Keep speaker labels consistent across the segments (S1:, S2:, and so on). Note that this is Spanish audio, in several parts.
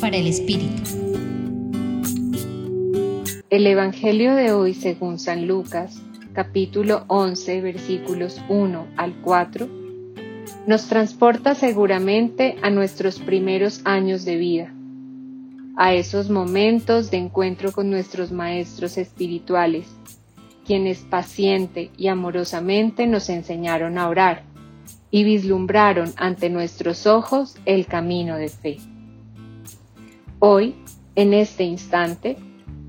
S1: Para el Espíritu.
S2: El Evangelio de hoy según San Lucas, capítulo 11, versículos 1 al 4, nos transporta seguramente a nuestros primeros años de vida, a esos momentos de encuentro con nuestros maestros espirituales, quienes paciente y amorosamente nos enseñaron a orar y vislumbraron ante nuestros ojos el camino de fe. Hoy, en este instante,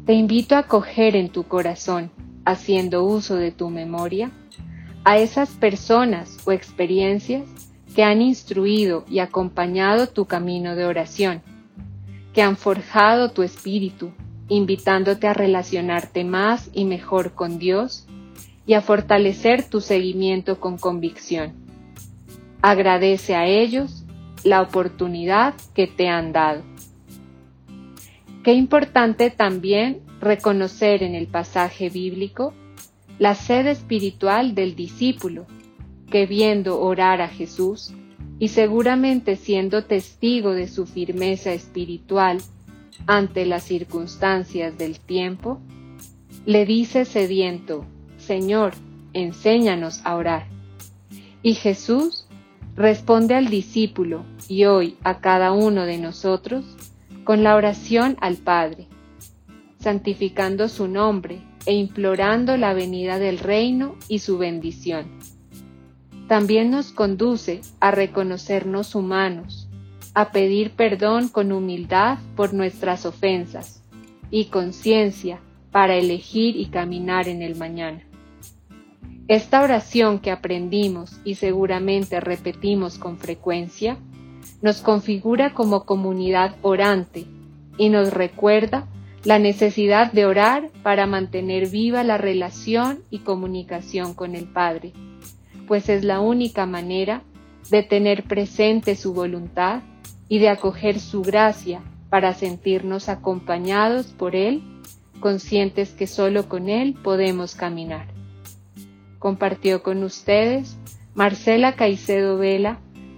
S2: te invito a coger en tu corazón, haciendo uso de tu memoria, a esas personas o experiencias que han instruido y acompañado tu camino de oración, que han forjado tu espíritu, invitándote a relacionarte más y mejor con Dios y a fortalecer tu seguimiento con convicción Agradece a ellos la oportunidad que te han dado. Qué importante también reconocer en el pasaje bíblico la sed espiritual del discípulo, que viendo orar a Jesús y seguramente siendo testigo de su firmeza espiritual ante las circunstancias del tiempo, le dice sediento, Señor, enséñanos a orar. Y Jesús responde al discípulo y hoy a cada uno de nosotros con la oración al Padre, santificando su nombre e implorando la venida del reino y su bendición. También nos conduce a reconocernos humanos, a pedir perdón con humildad por nuestras ofensas y conciencia para elegir y caminar en el mañana. Esta oración que aprendimos y seguramente repetimos con frecuencia, nos configura como comunidad orante y nos recuerda la necesidad de orar para mantener viva la relación y comunicación con el Padre, pues es la única manera de tener presente su voluntad y de acoger su gracia para sentirnos acompañados por Él, conscientes que solo con Él podemos caminar. Compartió con ustedes Marcela Caicedo Vela